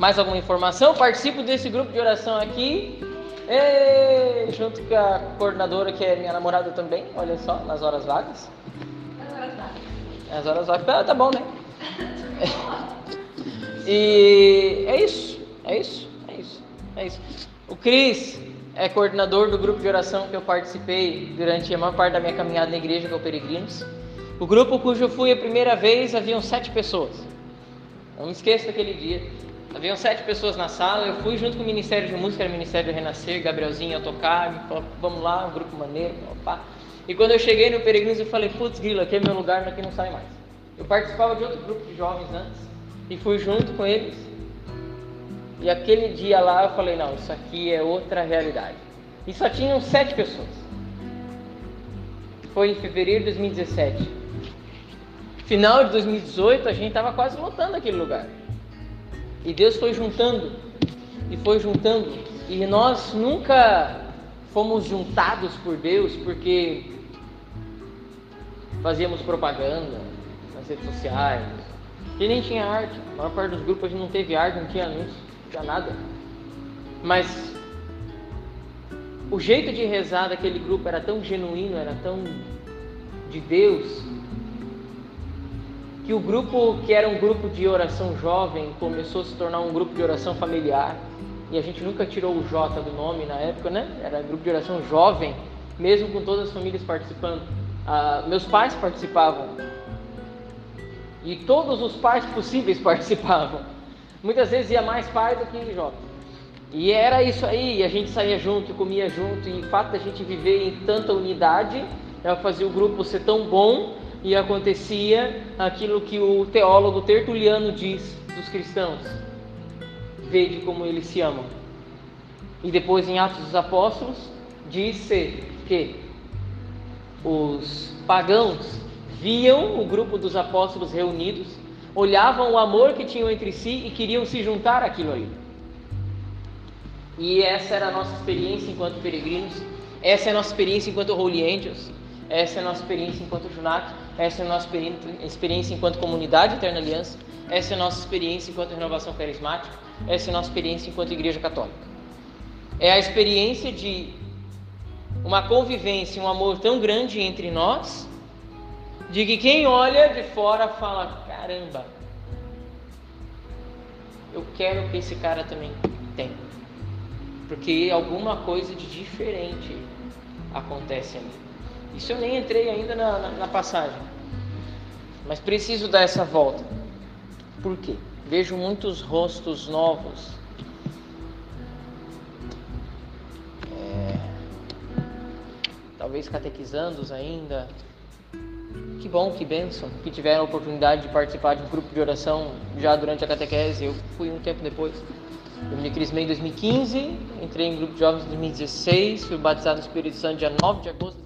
Mais alguma informação? Participo desse grupo de oração aqui, e, junto com a coordenadora que é minha namorada também, olha só, nas horas vagas. Nas horas vagas. Nas horas vagas, tá, tá bom, né? e é isso, é isso, é isso, é isso. O Cris é coordenador do grupo de oração que eu participei durante a maior parte da minha caminhada na igreja, que é o Peregrinos. O grupo cujo eu fui a primeira vez, haviam sete pessoas. Não me esqueço daquele dia. Haviam sete pessoas na sala, eu fui junto com o Ministério de Música, era o Ministério do Renascer, Gabrielzinho a tocar, falou, vamos lá, um grupo maneiro, opa. E quando eu cheguei no Peregrinos, eu falei, putz, Grilo, aqui é meu lugar, aqui não sai mais. Eu participava de outro grupo de jovens antes, e fui junto com eles. E aquele dia lá eu falei, não, isso aqui é outra realidade. E só tinham sete pessoas. Foi em fevereiro de 2017. Final de 2018, a gente estava quase lotando aquele lugar. E Deus foi juntando, e foi juntando, e nós nunca fomos juntados por Deus porque fazíamos propaganda nas redes sociais, e nem tinha arte. A maior parte dos grupos a gente não teve arte, não tinha anúncio, não tinha nada. Mas o jeito de rezar daquele grupo era tão genuíno, era tão de Deus, que o grupo, que era um grupo de oração jovem, começou a se tornar um grupo de oração familiar. E a gente nunca tirou o J do nome na época, né? Era grupo de oração jovem, mesmo com todas as famílias participando. Ah, meus pais participavam. E todos os pais possíveis participavam. Muitas vezes ia mais pai do que jovem. E era isso aí, a gente saía junto, comia junto, e o fato da gente viver em tanta unidade, ela fazia o grupo ser tão bom e acontecia aquilo que o teólogo Tertuliano diz dos cristãos: vede como eles se amam. E depois em Atos dos Apóstolos disse que os pagãos viam o grupo dos apóstolos reunidos, olhavam o amor que tinham entre si e queriam se juntar àquilo ali. E essa era a nossa experiência enquanto peregrinos, essa é a nossa experiência enquanto Holy Angels, essa é a nossa experiência enquanto Junac, essa é a nossa experiência enquanto comunidade Eterna Aliança, essa é a nossa experiência enquanto renovação carismática, essa é a nossa experiência enquanto igreja católica. É a experiência de uma convivência, um amor tão grande entre nós, de que quem olha de fora fala: caramba, eu quero que esse cara também tenha. Porque alguma coisa de diferente acontece ali. Isso eu nem entrei ainda na, na, na passagem. Mas preciso dar essa volta. Por quê? Vejo muitos rostos novos. É, talvez catequizandos ainda. Que bom, que bênção, que tiveram a oportunidade de participar de um grupo de oração já durante a catequese. Eu fui um tempo depois. Eu me crismei em 2015, entrei em grupo de jovens em 2016, fui batizado no Espírito Santo dia 9 de agosto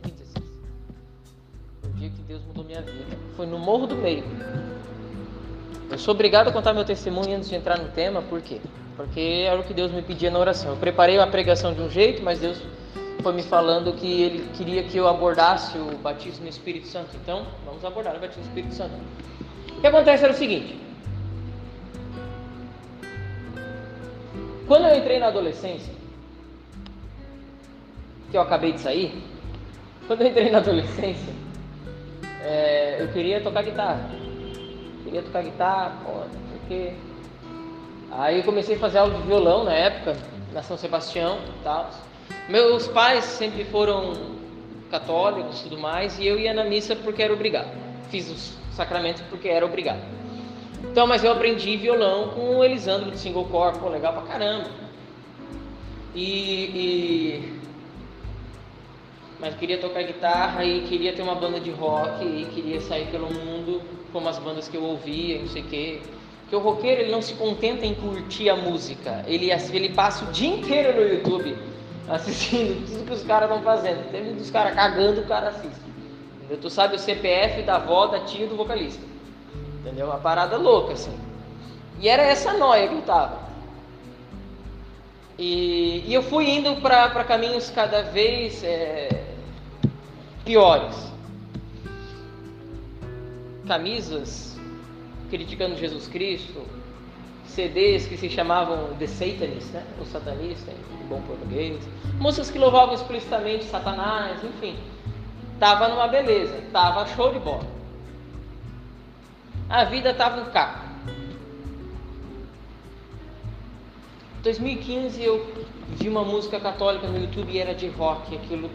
Morro do Meio. Eu sou obrigado a contar meu testemunho antes de entrar no tema, por quê? Porque era o que Deus me pedia na oração. Eu preparei a pregação de um jeito, mas Deus foi me falando que Ele queria que eu abordasse o batismo no Espírito Santo. Então, vamos abordar o batismo no Espírito Santo. O que acontece era o seguinte: quando eu entrei na adolescência, que eu acabei de sair, quando eu entrei na adolescência, é, eu queria tocar guitarra. Queria tocar guitarra, pô, porque. Aí eu comecei a fazer aula de violão na época, na São Sebastião e tal. Meus pais sempre foram católicos e tudo mais, e eu ia na missa porque era obrigado. Fiz os sacramentos porque era obrigado. Então, mas eu aprendi violão com o Elisandro do Single Core, pô, legal pra caramba. E, e mas queria tocar guitarra e queria ter uma banda de rock e queria sair pelo mundo como as bandas que eu ouvia, não sei o quê. Porque o roqueiro ele não se contenta em curtir a música, ele, ele passa o dia inteiro no YouTube assistindo tudo que os caras estão fazendo. Tem dos caras cagando, o cara assiste. Entendeu? Tu sabe o CPF da avó, da tia do vocalista. Entendeu? Uma parada louca assim. E era essa noia que eu tava. E, e eu fui indo para caminhos cada vez é, piores. Camisas criticando Jesus Cristo, CDs que se chamavam The Satanist, né? O satanista, em bom português. Músicas que louvavam explicitamente Satanás, enfim. Tava numa beleza, tava show de bola. A vida tava um caco. 2015 eu vi uma música católica no YouTube e era de rock, aquilo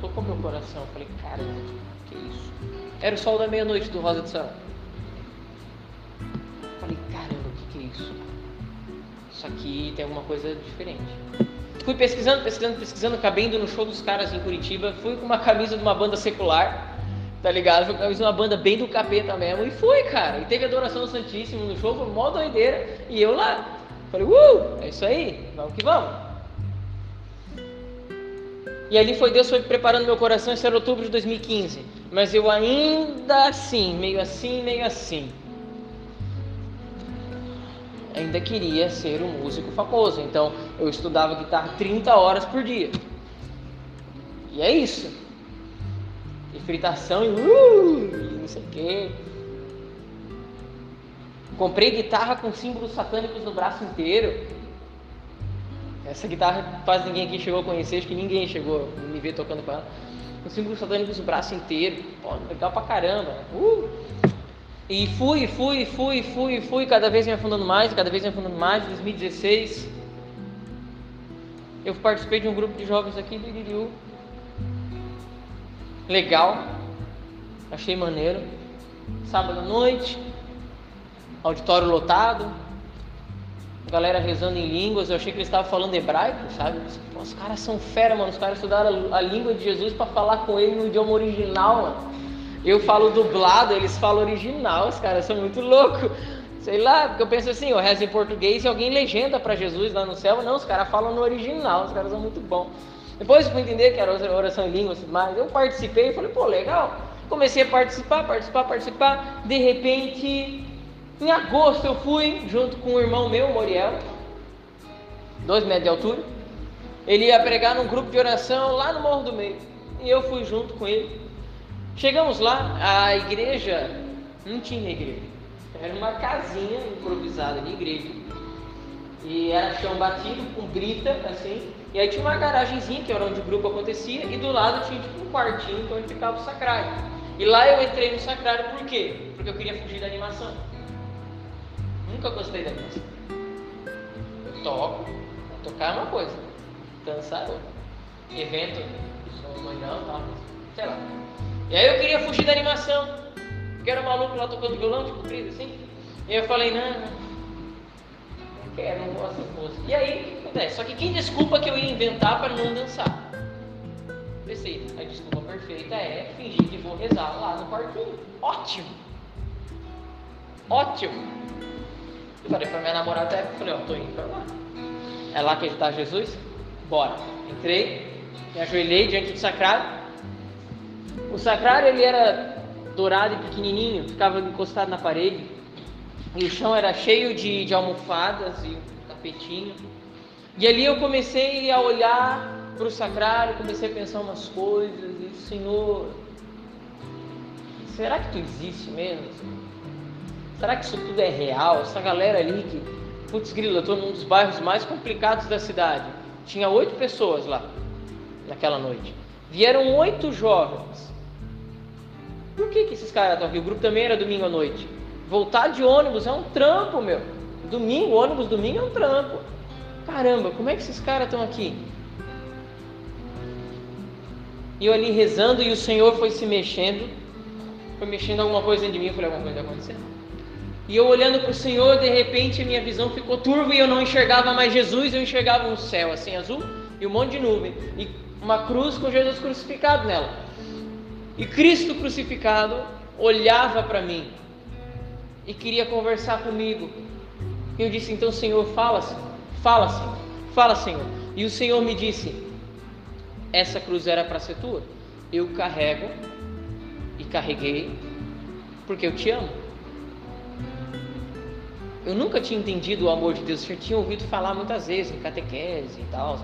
tocou meu coração. Eu falei, caramba, que isso? Era o sol da meia-noite do Rosa de Sarão. Falei, caramba, o que, que é isso? Isso aqui tem alguma coisa diferente. Fui pesquisando, pesquisando, pesquisando, acabei indo no show dos caras em Curitiba. Fui com uma camisa de uma banda secular, tá ligado? De uma banda bem do capeta mesmo. E fui, cara. E teve adoração do Santíssimo no show, foi mó doideira. E eu lá. Falei, uh, é isso aí, vamos que vamos. E ali foi Deus foi preparando meu coração, isso era outubro de 2015. Mas eu ainda assim, meio assim, meio assim, ainda queria ser um músico famoso. Então eu estudava guitarra 30 horas por dia. E é isso. E fritação e, uh, não sei o quê. Comprei guitarra com símbolos satânicos no braço inteiro. Essa guitarra quase ninguém aqui chegou a conhecer, acho que ninguém chegou a me ver tocando com ela. Com símbolos satânicos no braço inteiro. Pô, legal pra caramba. Uh! E fui, fui, fui, fui, fui, cada vez me afundando mais, cada vez me afundando mais. Em 2016, eu participei de um grupo de jovens aqui do Iririú. Legal, achei maneiro. Sábado à noite, auditório lotado, galera rezando em línguas. Eu achei que eles estavam falando hebraico, sabe? Os caras são fera, mano. Os caras estudaram a língua de Jesus para falar com ele no idioma original, mano. Eu falo dublado, eles falam original, os caras são muito loucos. Sei lá, porque eu penso assim, eu rezo em português e alguém legenda para Jesus lá no céu. Não, os caras falam no original, os caras são muito bons. Depois eu fui entender que era oração em línguas, mas eu participei e falei, pô, legal. Comecei a participar, participar, participar. De repente, em agosto eu fui junto com um irmão meu, Moriel, dois metros de altura. Ele ia pregar num grupo de oração lá no Morro do Meio. E eu fui junto com ele. Chegamos lá, a igreja não tinha igreja, era uma casinha improvisada de igreja. E era chão batido com brita, assim, e aí tinha uma garagenzinha que era onde o grupo acontecia, e do lado tinha tipo um quartinho onde ficava o sacrário. E lá eu entrei no sacrário por quê? Porque eu queria fugir da animação. Nunca gostei da animação. Eu toco, tocar é uma coisa, dançar é outra. Evento, sou não, tal, sei lá. E aí eu queria fugir da animação, porque era um maluco lá tocando violão, tipo, comprido assim. E eu falei, não, não, quero, não gosto de música. E aí, acontece. Só que que desculpa que eu ia inventar para não dançar? Pensei, a desculpa perfeita é fingir que vou rezar lá no quartinho. Ótimo! Ótimo! Falei pra minha namorada até, falei, ó, tô indo pra lá. É lá que está Jesus? Bora. Entrei, me ajoelhei diante do sacrário. O sacrário ele era dourado e pequenininho, ficava encostado na parede. E o chão era cheio de, de almofadas e um tapetinho. E ali eu comecei a olhar para o sacrário, comecei a pensar umas coisas. E Senhor, será que tu existe mesmo? Será que isso tudo é real? Essa galera ali que, putz grilo, eu estou num dos bairros mais complicados da cidade. Tinha oito pessoas lá naquela noite. Vieram oito jovens por que, que esses caras estão aqui? O grupo também era domingo à noite. Voltar de ônibus é um trampo, meu. Domingo, ônibus domingo é um trampo. Caramba, como é que esses caras estão aqui? E eu ali rezando e o Senhor foi se mexendo. Foi mexendo alguma coisa dentro de mim. Eu falei, alguma coisa está acontecendo. E eu olhando para o Senhor, de repente a minha visão ficou turva e eu não enxergava mais Jesus, eu enxergava um céu assim azul e um monte de nuvem. E uma cruz com Jesus crucificado nela. E Cristo crucificado olhava para mim e queria conversar comigo. E eu disse: Então, Senhor, fala, Senhor, fala, Senhor, fala, Senhor. E o Senhor me disse: Essa cruz era para ser tua. Eu carrego e carreguei porque eu te amo. Eu nunca tinha entendido o amor de Deus, eu tinha ouvido falar muitas vezes em catequese e tal,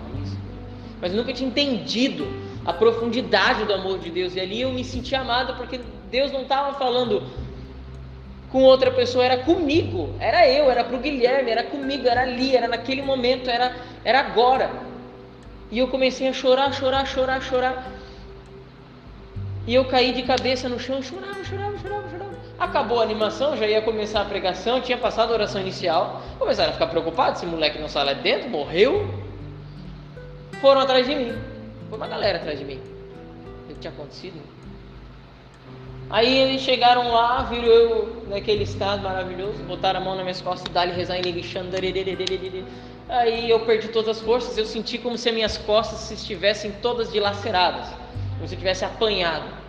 mas eu nunca tinha entendido a profundidade do amor de Deus. E ali eu me senti amado porque Deus não estava falando com outra pessoa, era comigo, era eu, era para o Guilherme, era comigo, era ali, era naquele momento, era, era agora. E eu comecei a chorar, chorar, chorar, chorar. E eu caí de cabeça no chão, chorava, chorava, chorava, chorava. Acabou a animação, já ia começar a pregação, tinha passado a oração inicial. Começaram a ficar preocupados: esse moleque não sai lá dentro, morreu. Foram atrás de mim. Foi uma galera atrás de mim. O que tinha acontecido? Aí eles chegaram lá, viram eu naquele estado maravilhoso, botaram a mão nas minhas costas e dali rezar em Liguixando. Aí eu perdi todas as forças, eu senti como se as minhas costas estivessem todas dilaceradas, como se eu tivesse apanhado.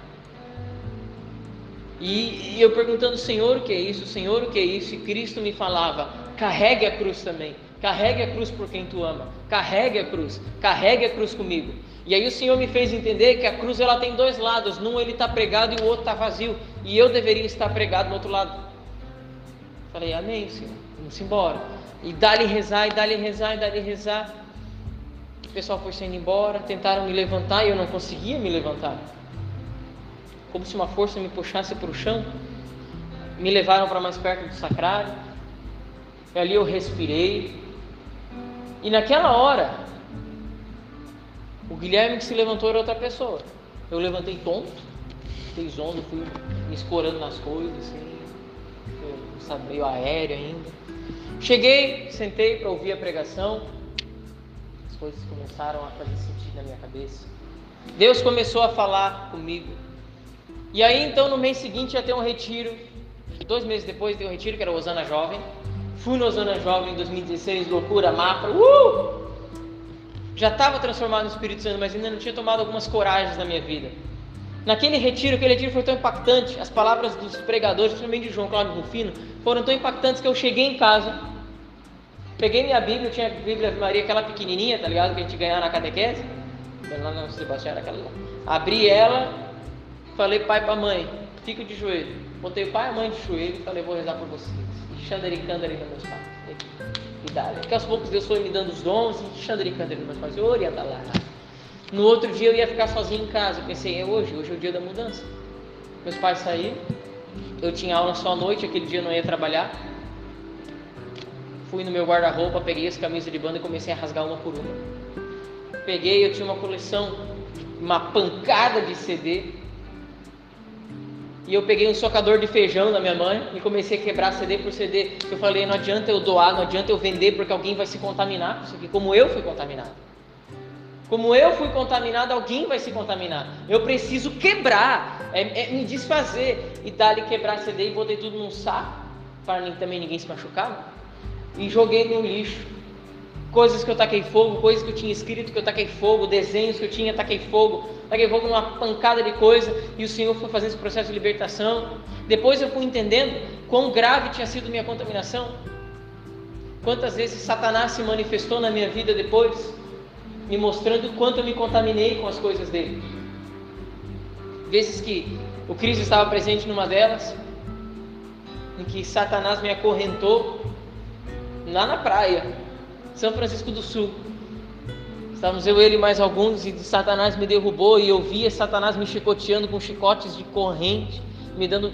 E, eu perguntando, Senhor, o que é isso? Senhor, o que é isso? E Cristo me falava: carregue a cruz também, carregue a cruz por quem tu ama, carregue a cruz, carregue a cruz comigo. E aí o Senhor me fez entender que a cruz ela tem dois lados, num ele está pregado e o outro está vazio, e eu deveria estar pregado no outro lado. Falei, amém, Senhor, vamos embora. E dá-lhe rezar, e dá-lhe rezar, e dá-lhe rezar. O pessoal foi saindo embora, tentaram me levantar e eu não conseguia me levantar. Como se uma força me puxasse para o chão. Me levaram para mais perto do sacrário. E ali eu respirei. E naquela hora, o Guilherme que se levantou era outra pessoa. Eu levantei tonto, fiquei zondo, fui me escorando nas coisas, assim, sabe, meio aéreo ainda. Cheguei, sentei para ouvir a pregação, as coisas começaram a fazer sentido na minha cabeça. Deus começou a falar comigo. E aí então no mês seguinte ia ter um retiro. Dois meses depois deu um retiro que era Osana Jovem. Fui no Osana Jovem em 2016, loucura, mapa. Uh! já estava transformado no Espírito Santo, mas ainda não tinha tomado algumas coragens na minha vida. Naquele retiro, aquele retiro foi tão impactante, as palavras dos pregadores, principalmente de João Cláudio Rufino, foram tão impactantes que eu cheguei em casa, peguei minha Bíblia, eu tinha a Bíblia de Maria, aquela pequenininha, tá ligado? Que a gente ganhava na catequese, lá no Sebastião aquela lá. Abri ela, falei pai para mãe, fico de joelho. Botei o pai e a mãe de joelho e falei, vou rezar por vocês. E xandaricando ali nos meus pais idade. Porque aos poucos Deus foi me dando os dons e xandricando ele mas fazia orienta lá. No outro dia eu ia ficar sozinho em casa. Eu pensei, é hoje, hoje é o dia da mudança. Meus pais saíram, eu tinha aula só à noite, aquele dia eu não ia trabalhar. Fui no meu guarda-roupa, peguei as camisas de banda e comecei a rasgar uma por uma. Peguei, eu tinha uma coleção, uma pancada de CD e eu peguei um socador de feijão da minha mãe e comecei a quebrar CD por CD. Eu falei, não adianta eu doar, não adianta eu vender, porque alguém vai se contaminar com isso aqui, como eu fui contaminado. Como eu fui contaminado, alguém vai se contaminar. Eu preciso quebrar, é, é me desfazer. E dali quebrar CD e botei tudo num saco, para também ninguém se machucar. E joguei no lixo coisas que eu taquei fogo, coisas que eu tinha escrito que eu taquei fogo, desenhos que eu tinha, taquei fogo, taquei fogo numa pancada de coisa, e o Senhor foi fazendo esse processo de libertação. Depois eu fui entendendo quão grave tinha sido minha contaminação. Quantas vezes Satanás se manifestou na minha vida depois, me mostrando quanto eu me contaminei com as coisas dele. Vezes que o Cristo estava presente numa delas, em que Satanás me acorrentou lá na praia, são Francisco do Sul. Estávamos eu, ele mais alguns, e Satanás me derrubou, e eu via Satanás me chicoteando com chicotes de corrente, me dando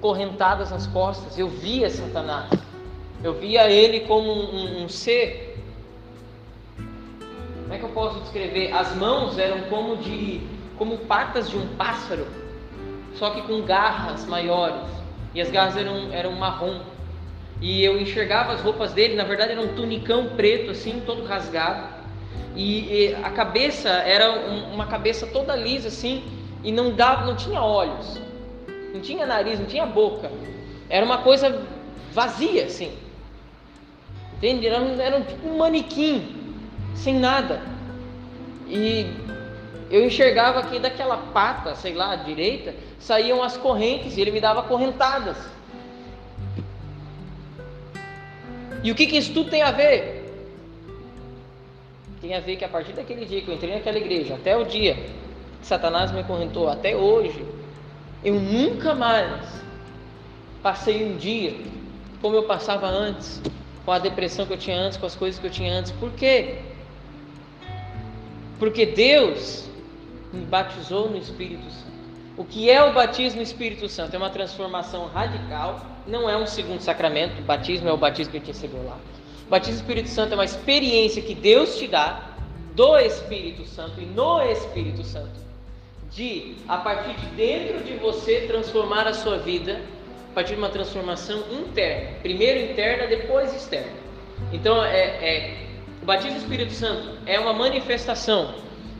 correntadas nas costas. Eu via Satanás. Eu via ele como um, um, um ser. Como é que eu posso descrever? As mãos eram como de como patas de um pássaro, só que com garras maiores. E as garras eram, eram marrom. E eu enxergava as roupas dele, na verdade era um tunicão preto, assim, todo rasgado. E, e a cabeça era um, uma cabeça toda lisa, assim, e não dava, não tinha olhos, não tinha nariz, não tinha boca. Era uma coisa vazia, assim. Entende? Era, um, era um, tipo um manequim, sem nada. E eu enxergava que daquela pata, sei lá, direita, saíam as correntes e ele me dava correntadas. E o que, que isso tudo tem a ver? Tem a ver que a partir daquele dia que eu entrei naquela igreja, até o dia que Satanás me correntou, até hoje, eu nunca mais passei um dia como eu passava antes, com a depressão que eu tinha antes, com as coisas que eu tinha antes. Por quê? Porque Deus me batizou no Espírito Santo. O que é o batismo no Espírito Santo? É uma transformação radical, não é um segundo sacramento. O batismo é o batismo que gente recebeu lá. O batismo no Espírito Santo é uma experiência que Deus te dá do Espírito Santo e no Espírito Santo, de a partir de dentro de você transformar a sua vida a partir de uma transformação interna, primeiro interna, depois externa. Então, é, é o batismo do Espírito Santo é uma manifestação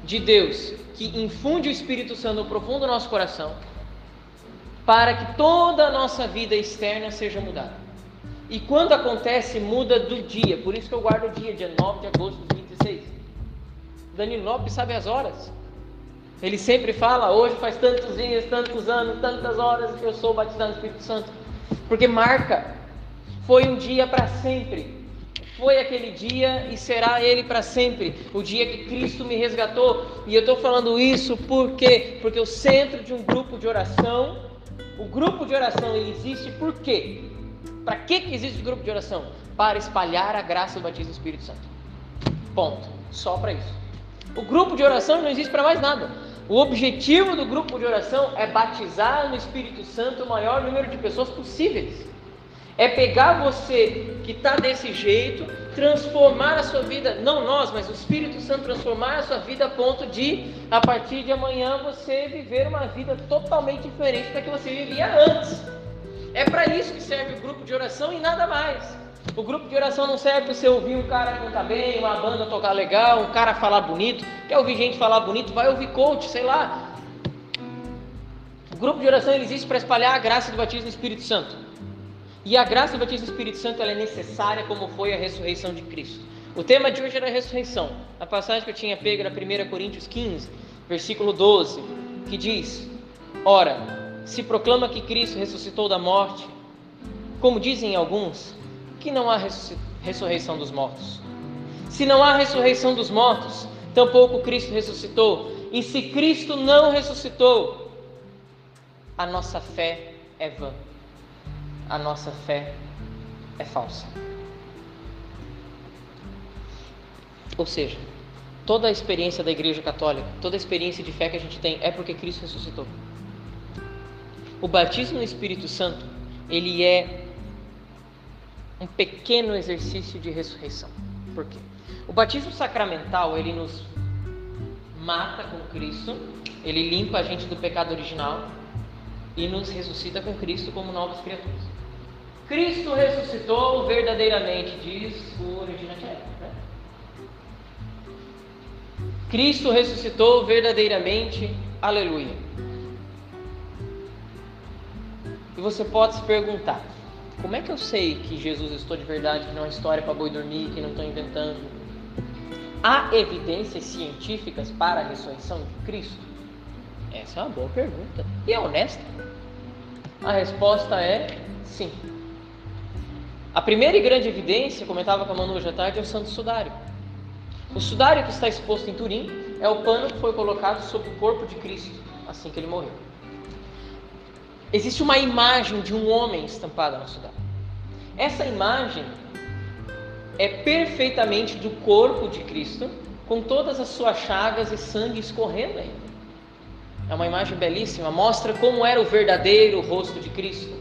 de Deus que infunde o Espírito Santo no profundo do nosso coração, para que toda a nossa vida externa seja mudada. E quando acontece, muda do dia. Por isso que eu guardo o dia, dia 9 de agosto de 2016. Danilo Lopes sabe as horas. Ele sempre fala, hoje faz tantos dias, tantos anos, tantas horas que eu sou batizado no Espírito Santo. Porque marca. Foi um dia para sempre. Foi aquele dia e será ele para sempre, o dia que Cristo me resgatou. E eu estou falando isso por quê? Porque o centro de um grupo de oração, o grupo de oração ele existe por quê? Para que, que existe o grupo de oração? Para espalhar a graça do batismo do Espírito Santo. Ponto. Só para isso. O grupo de oração não existe para mais nada. O objetivo do grupo de oração é batizar no Espírito Santo o maior número de pessoas possíveis. É pegar você que está desse jeito, transformar a sua vida, não nós, mas o Espírito Santo transformar a sua vida a ponto de, a partir de amanhã, você viver uma vida totalmente diferente da que você vivia antes. É para isso que serve o grupo de oração e nada mais. O grupo de oração não serve para você ouvir um cara cantar bem, uma banda tocar legal, um cara falar bonito. Quer ouvir gente falar bonito? Vai ouvir coach, sei lá. O grupo de oração existe para espalhar a graça do batismo no Espírito Santo. E a graça do batismo do Espírito Santo é necessária como foi a ressurreição de Cristo. O tema de hoje era a ressurreição. A passagem que eu tinha pego era 1 Coríntios 15, versículo 12, que diz: Ora, se proclama que Cristo ressuscitou da morte, como dizem alguns, que não há ressurreição dos mortos. Se não há ressurreição dos mortos, tampouco Cristo ressuscitou. E se Cristo não ressuscitou, a nossa fé é vã a nossa fé é falsa. Ou seja, toda a experiência da Igreja Católica, toda a experiência de fé que a gente tem é porque Cristo ressuscitou. O batismo no Espírito Santo, ele é um pequeno exercício de ressurreição. Por quê? O batismo sacramental, ele nos mata com Cristo, ele limpa a gente do pecado original e nos ressuscita com Cristo como novas criaturas. Cristo ressuscitou verdadeiramente, diz o Regina Né? Cristo ressuscitou verdadeiramente, aleluia. E você pode se perguntar: como é que eu sei que Jesus ressuscitou de verdade, que não é história para boi dormir, que não estou inventando? Há evidências científicas para a ressurreição de Cristo? Essa é uma boa pergunta e é honesta. A resposta é sim. A primeira e grande evidência, comentava com a Manu hoje à tarde, é o Santo Sudário. O sudário que está exposto em Turim é o pano que foi colocado sobre o corpo de Cristo assim que ele morreu. Existe uma imagem de um homem estampada no sudário. Essa imagem é perfeitamente do corpo de Cristo, com todas as suas chagas e sangue escorrendo ainda. É uma imagem belíssima, mostra como era o verdadeiro rosto de Cristo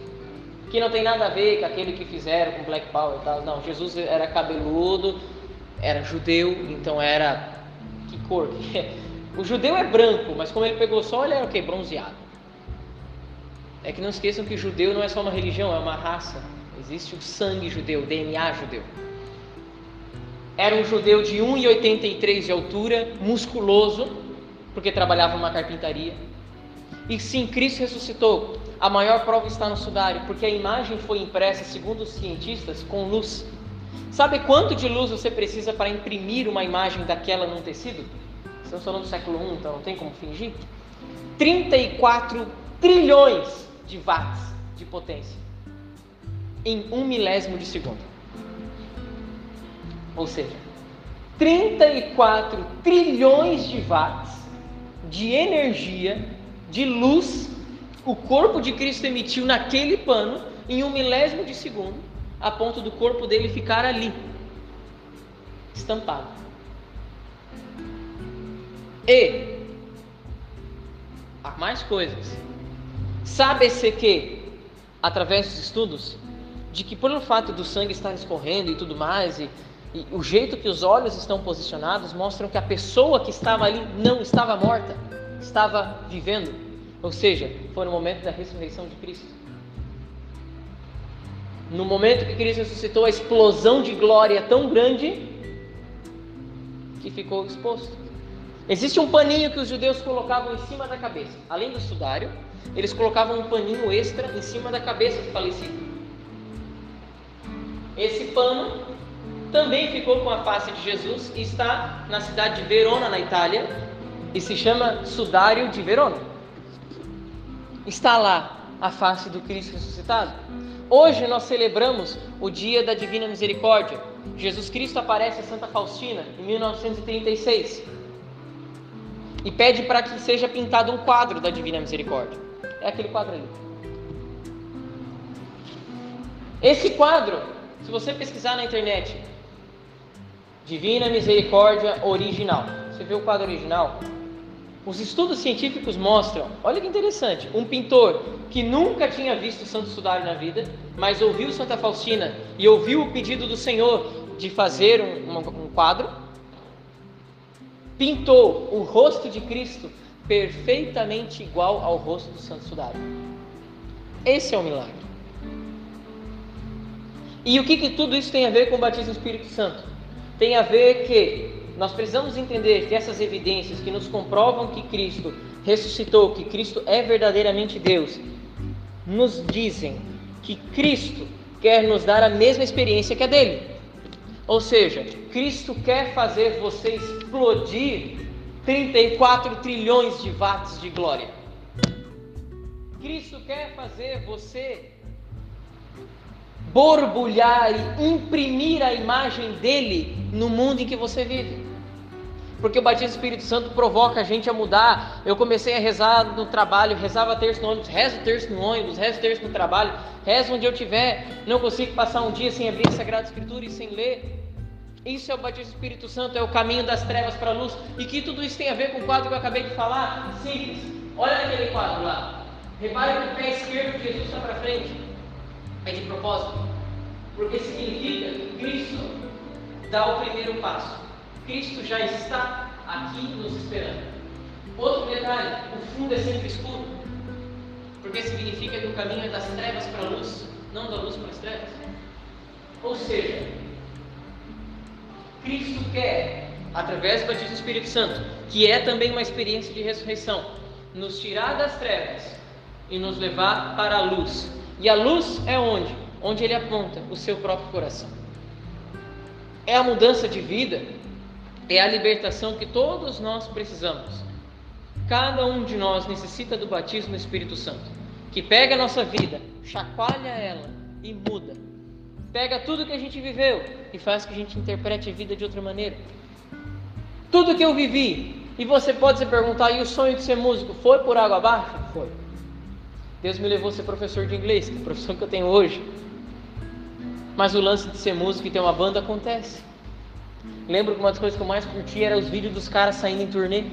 que não tem nada a ver com aquele que fizeram com Black Power e tal. Não, Jesus era cabeludo, era judeu, então era. Que cor? O judeu é branco, mas como ele pegou sol, ele era o que? Bronzeado. É que não esqueçam que judeu não é só uma religião, é uma raça. Existe o sangue judeu, o DNA judeu. Era um judeu de 1,83 de altura, musculoso, porque trabalhava numa carpintaria. E sim, Cristo ressuscitou. A maior prova está no sudário, porque a imagem foi impressa, segundo os cientistas, com luz. Sabe quanto de luz você precisa para imprimir uma imagem daquela num tecido? Estamos falando do século I, então não tem como fingir. 34 trilhões de watts de potência em um milésimo de segundo. Ou seja, 34 trilhões de watts de energia, de luz o corpo de Cristo emitiu naquele pano em um milésimo de segundo, a ponto do corpo dele ficar ali, estampado. E há mais coisas. Sabe-se que, através dos estudos, de que pelo fato do sangue estar escorrendo e tudo mais, e, e o jeito que os olhos estão posicionados, mostram que a pessoa que estava ali não estava morta, estava vivendo. Ou seja, foi no momento da ressurreição de Cristo. No momento que Cristo ressuscitou, a explosão de glória tão grande que ficou exposto. Existe um paninho que os judeus colocavam em cima da cabeça. Além do sudário, eles colocavam um paninho extra em cima da cabeça do falecido. Esse pano também ficou com a face de Jesus e está na cidade de Verona, na Itália, e se chama Sudário de Verona. Está lá a face do Cristo ressuscitado. Hoje nós celebramos o dia da Divina Misericórdia. Jesus Cristo aparece a Santa Faustina em 1936 e pede para que seja pintado um quadro da Divina Misericórdia. É aquele quadro ali. Esse quadro, se você pesquisar na internet, Divina Misericórdia Original, você vê o quadro original, os estudos científicos mostram, olha que interessante, um pintor que nunca tinha visto Santo Sudário na vida, mas ouviu Santa Faustina e ouviu o pedido do Senhor de fazer um, um, um quadro, pintou o rosto de Cristo perfeitamente igual ao rosto do Santo Sudário. Esse é o milagre. E o que, que tudo isso tem a ver com o batismo do Espírito Santo? Tem a ver que nós precisamos entender que essas evidências que nos comprovam que Cristo ressuscitou, que Cristo é verdadeiramente Deus, nos dizem que Cristo quer nos dar a mesma experiência que a dele. Ou seja, Cristo quer fazer você explodir 34 trilhões de watts de glória. Cristo quer fazer você borbulhar e imprimir a imagem dele no mundo em que você vive. Porque o batismo do Espírito Santo provoca a gente a mudar. Eu comecei a rezar no trabalho, rezava terço no ônibus, rezo terço no ônibus, rezo terço no trabalho, rezo onde eu estiver. Não consigo passar um dia sem abrir a Sagrada Escritura e sem ler. Isso é o batismo do Espírito Santo, é o caminho das trevas para a luz. E que tudo isso tem a ver com o quadro que eu acabei de falar? Simples. Olha aquele quadro lá. Repare que o pé esquerdo de Jesus está para frente. É de propósito. Porque significa que Cristo dá o primeiro passo. Cristo já está aqui nos esperando. Outro detalhe: o fundo é sempre escuro. Porque significa que o caminho é das trevas para a luz, não da luz para as trevas. Ou seja, Cristo quer, através do batismo do Espírito Santo, que é também uma experiência de ressurreição, nos tirar das trevas e nos levar para a luz. E a luz é onde? Onde ele aponta o seu próprio coração. É a mudança de vida, é a libertação que todos nós precisamos. Cada um de nós necessita do batismo do Espírito Santo, que pega a nossa vida, chacoalha ela e muda pega tudo que a gente viveu e faz que a gente interprete a vida de outra maneira. Tudo que eu vivi, e você pode se perguntar, e o sonho de ser músico foi por água abaixo? Foi. Deus me levou a ser professor de inglês, que é a profissão que eu tenho hoje. Mas o lance de ser músico e ter uma banda acontece. Lembro que uma das coisas que eu mais curti era os vídeos dos caras saindo em turnê.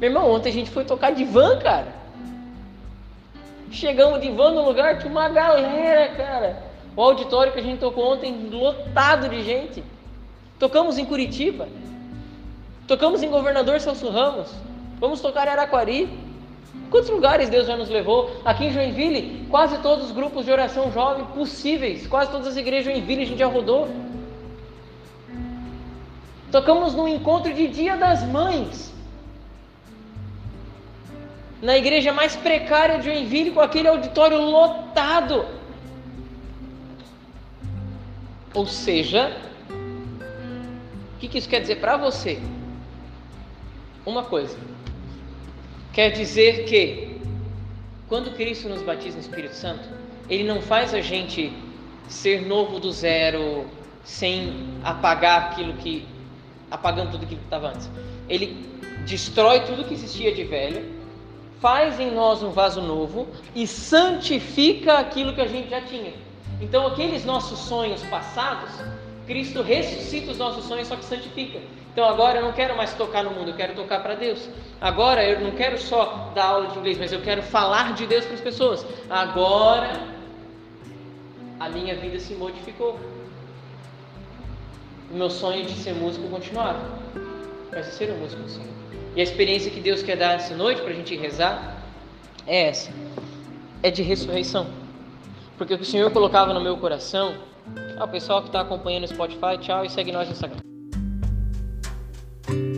Meu irmão, ontem a gente foi tocar de van, cara. Chegamos de van no lugar, tinha uma galera, cara. O auditório que a gente tocou ontem, lotado de gente. Tocamos em Curitiba. Tocamos em Governador Celso Ramos. Vamos tocar em Araquari. Quantos lugares Deus já nos levou? Aqui em Joinville, quase todos os grupos de oração jovem possíveis, quase todas as igrejas de Joinville a gente já rodou. Tocamos no encontro de Dia das Mães. Na igreja mais precária de Joinville, com aquele auditório lotado. Ou seja, o que, isso quer dizer para você? Uma coisa. Quer dizer que quando Cristo nos batiza no Espírito Santo, ele não faz a gente ser novo do zero, sem apagar aquilo que apagando tudo aquilo que estava antes. Ele destrói tudo que existia de velho, faz em nós um vaso novo e santifica aquilo que a gente já tinha. Então, aqueles nossos sonhos passados, Cristo ressuscita os nossos sonhos, só que santifica. Então agora eu não quero mais tocar no mundo, eu quero tocar para Deus. Agora eu não quero só dar aula de inglês, mas eu quero falar de Deus para as pessoas. Agora a minha vida se modificou. O meu sonho de ser músico continuava. Mas ser um músico sim. E a experiência que Deus quer dar essa noite para a gente rezar é essa: é de ressurreição. Porque o que o Senhor colocava no meu coração. Ah, o pessoal que está acompanhando o Spotify, tchau e segue nós no Instagram. thank you